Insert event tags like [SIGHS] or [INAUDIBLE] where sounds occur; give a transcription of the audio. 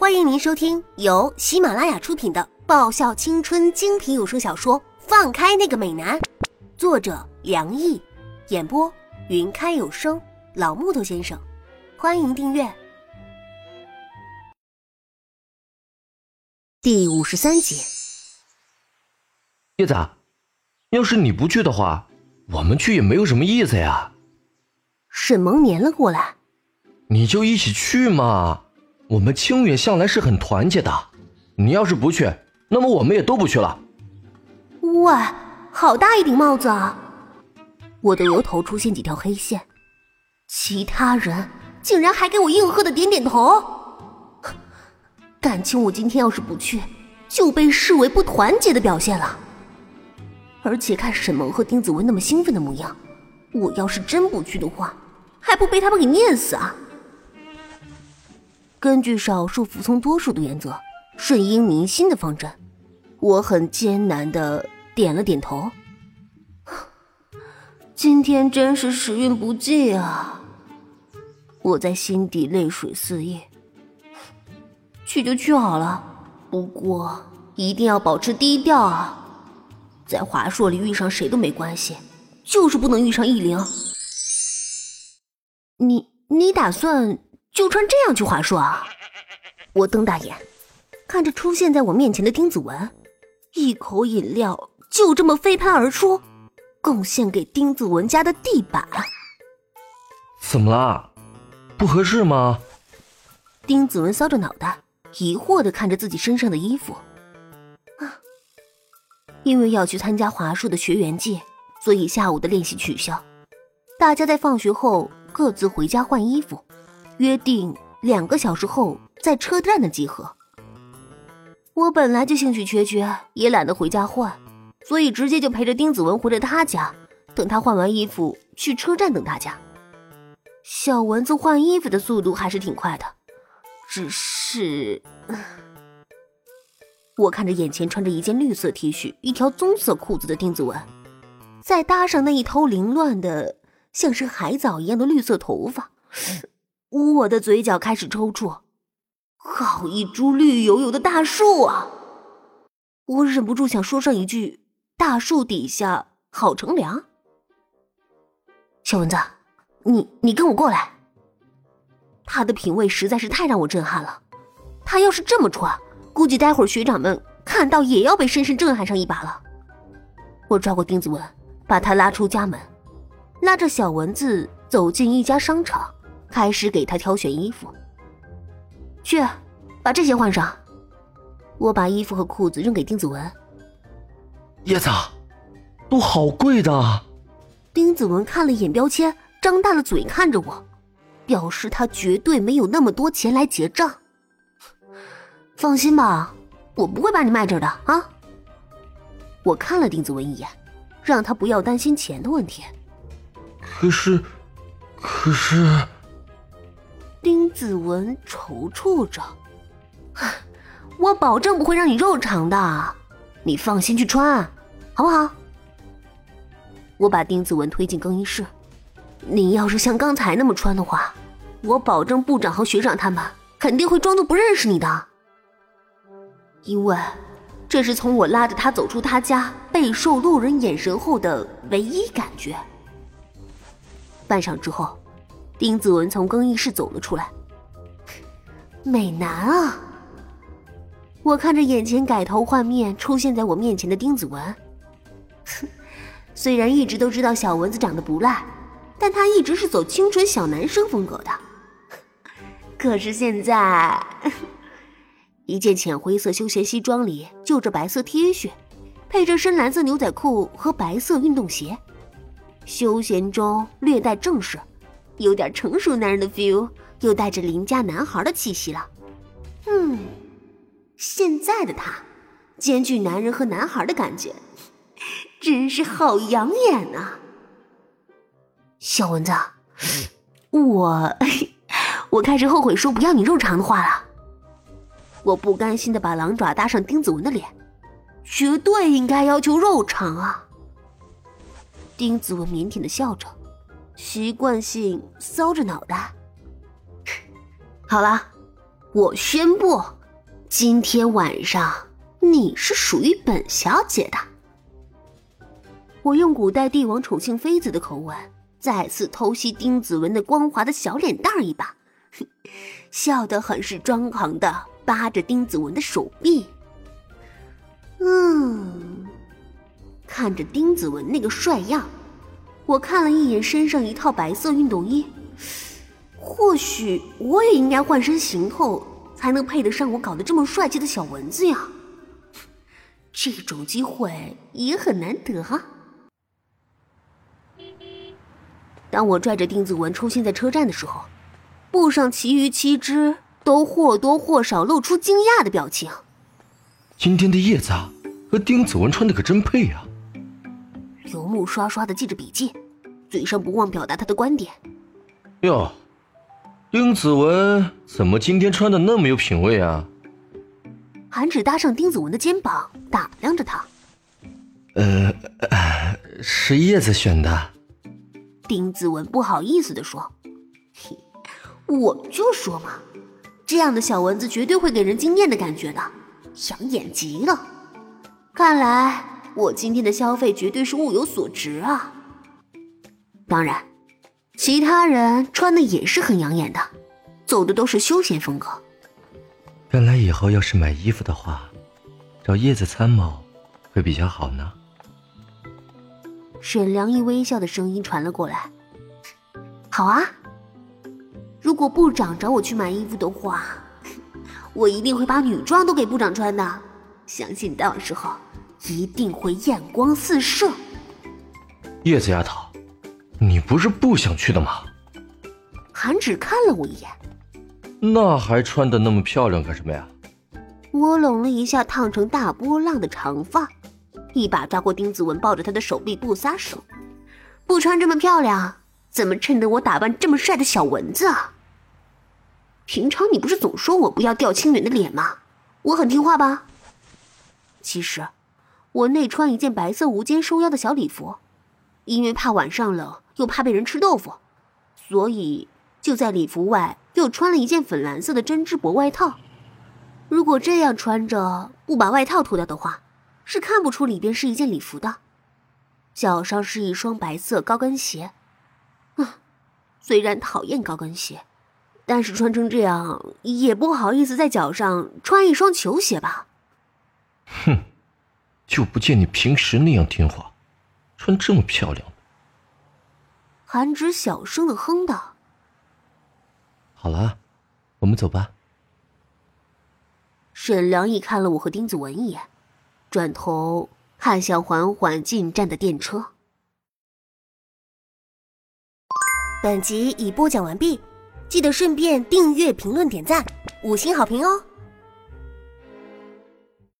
欢迎您收听由喜马拉雅出品的爆笑青春精品有声小说《放开那个美男》，作者梁毅，演播云开有声老木头先生。欢迎订阅。第五十三集，叶子，要是你不去的话，我们去也没有什么意思呀。沈萌黏了过来，你就一起去嘛。我们清远向来是很团结的，你要是不去，那么我们也都不去了。喂，好大一顶帽子啊！我的额头出现几条黑线，其他人竟然还给我应和的点点头。感情我今天要是不去，就被视为不团结的表现了。而且看沈萌和丁子文那么兴奋的模样，我要是真不去的话，还不被他们给念死啊！根据少数服从多数的原则，顺应民心的方针，我很艰难的点了点头。[LAUGHS] 今天真是时运不济啊！我在心底泪水四溢。去就去好了，不过一定要保持低调啊！在华硕里遇上谁都没关系，就是不能遇上易灵。你你打算？就穿这样去华硕啊！我瞪大眼看着出现在我面前的丁子文，一口饮料就这么飞喷而出，贡献给丁子文家的地板。怎么啦？不合适吗？丁子文搔着脑袋，疑惑的看着自己身上的衣服。啊，因为要去参加华硕的学员季，所以下午的练习取消，大家在放学后各自回家换衣服。约定两个小时后在车站的集合。我本来就兴趣缺缺，也懒得回家换，所以直接就陪着丁子文回了他家，等他换完衣服去车站等大家。小蚊子换衣服的速度还是挺快的，只是…… [SIGHS] 我看着眼前穿着一件绿色 T 恤、一条棕色裤子的丁子文，再搭上那一头凌乱的像是海藻一样的绿色头发。我的嘴角开始抽搐，好一株绿油油的大树啊！我忍不住想说上一句：“大树底下好乘凉。”小蚊子，你你跟我过来。他的品味实在是太让我震撼了。他要是这么穿，估计待会儿学长们看到也要被深深震撼上一把了。我抓过丁子文，把他拉出家门，拉着小蚊子走进一家商场。开始给他挑选衣服，去，把这些换上。我把衣服和裤子扔给丁子文。叶子，都好贵的。丁子文看了一眼标签，张大了嘴看着我，表示他绝对没有那么多钱来结账。放心吧，我不会把你卖这儿的啊。我看了丁子文一眼，让他不要担心钱的问题。可是，可是。丁子文踌躇着：“我保证不会让你肉偿的，你放心去穿，好不好？”我把丁子文推进更衣室。你要是像刚才那么穿的话，我保证部长和学长他们肯定会装作不认识你的，因为这是从我拉着他走出他家备受路人眼神后的唯一感觉。半晌之后。丁子文从更衣室走了出来，美男啊！我看着眼前改头换面出现在我面前的丁子文，[LAUGHS] 虽然一直都知道小蚊子长得不赖，但他一直是走清纯小男生风格的。[LAUGHS] 可是现在，一件浅灰色休闲西装里就着白色 T 恤，配着深蓝色牛仔裤和白色运动鞋，休闲中略带正式。有点成熟男人的 feel，又带着邻家男孩的气息了。嗯，现在的他，兼具男人和男孩的感觉，真是好养眼啊！小蚊子，我我开始后悔说不要你肉偿的话了。我不甘心的把狼爪搭上丁子文的脸，绝对应该要求肉偿啊！丁子文腼腆的笑着。习惯性搔着脑袋。好了，我宣布，今天晚上你是属于本小姐的。我用古代帝王宠幸妃子的口吻，再次偷袭丁子文那光滑的小脸蛋一把，[LAUGHS] 笑得很是装狂的扒着丁子文的手臂。嗯，看着丁子文那个帅样，我看了一眼身上一套白色运动衣。或许我也应该换身行头，才能配得上我搞得这么帅气的小蚊子呀。这种机会也很难得啊。当我拽着丁子文出现在车站的时候，布上其余七只都或多或少露出惊讶的表情。今天的叶子和丁子文穿的可真配呀！游木刷刷的记着笔记，嘴上不忘表达他的观点。哟。丁子文怎么今天穿的那么有品味啊？韩芷搭上丁子文的肩膀，打量着他。呃，是叶子选的。丁子文不好意思的说：“我就说嘛，这样的小蚊子绝对会给人惊艳的感觉的，养眼极了。看来我今天的消费绝对是物有所值啊。当然。”其他人穿的也是很养眼的，走的都是休闲风格。看来以后要是买衣服的话，找叶子参谋会比较好呢。沈良一微笑的声音传了过来：“好啊，如果部长找我去买衣服的话，我一定会把女装都给部长穿的，相信到时候一定会艳光四射。”叶子丫头。你不是不想去的吗？韩芷看了我一眼，那还穿的那么漂亮干什么呀？我拢了一下烫成大波浪的长发，一把抓过丁子文抱着他的手臂不撒手。不穿这么漂亮，怎么衬得我打扮这么帅的小蚊子啊？平常你不是总说我不要掉清远的脸吗？我很听话吧？其实，我内穿一件白色无肩收腰的小礼服，因为怕晚上冷。又怕被人吃豆腐，所以就在礼服外又穿了一件粉蓝色的针织薄外套。如果这样穿着不把外套脱掉的话，是看不出里边是一件礼服的。脚上是一双白色高跟鞋，啊，虽然讨厌高跟鞋，但是穿成这样也不好意思在脚上穿一双球鞋吧。哼，就不见你平时那样听话，穿这么漂亮。韩芷小声的哼道：“好了，我们走吧。”沈良义看了我和丁子文一眼，转头看向缓缓进站的电车。本集已播讲完毕，记得顺便订阅、评论、点赞、五星好评哦！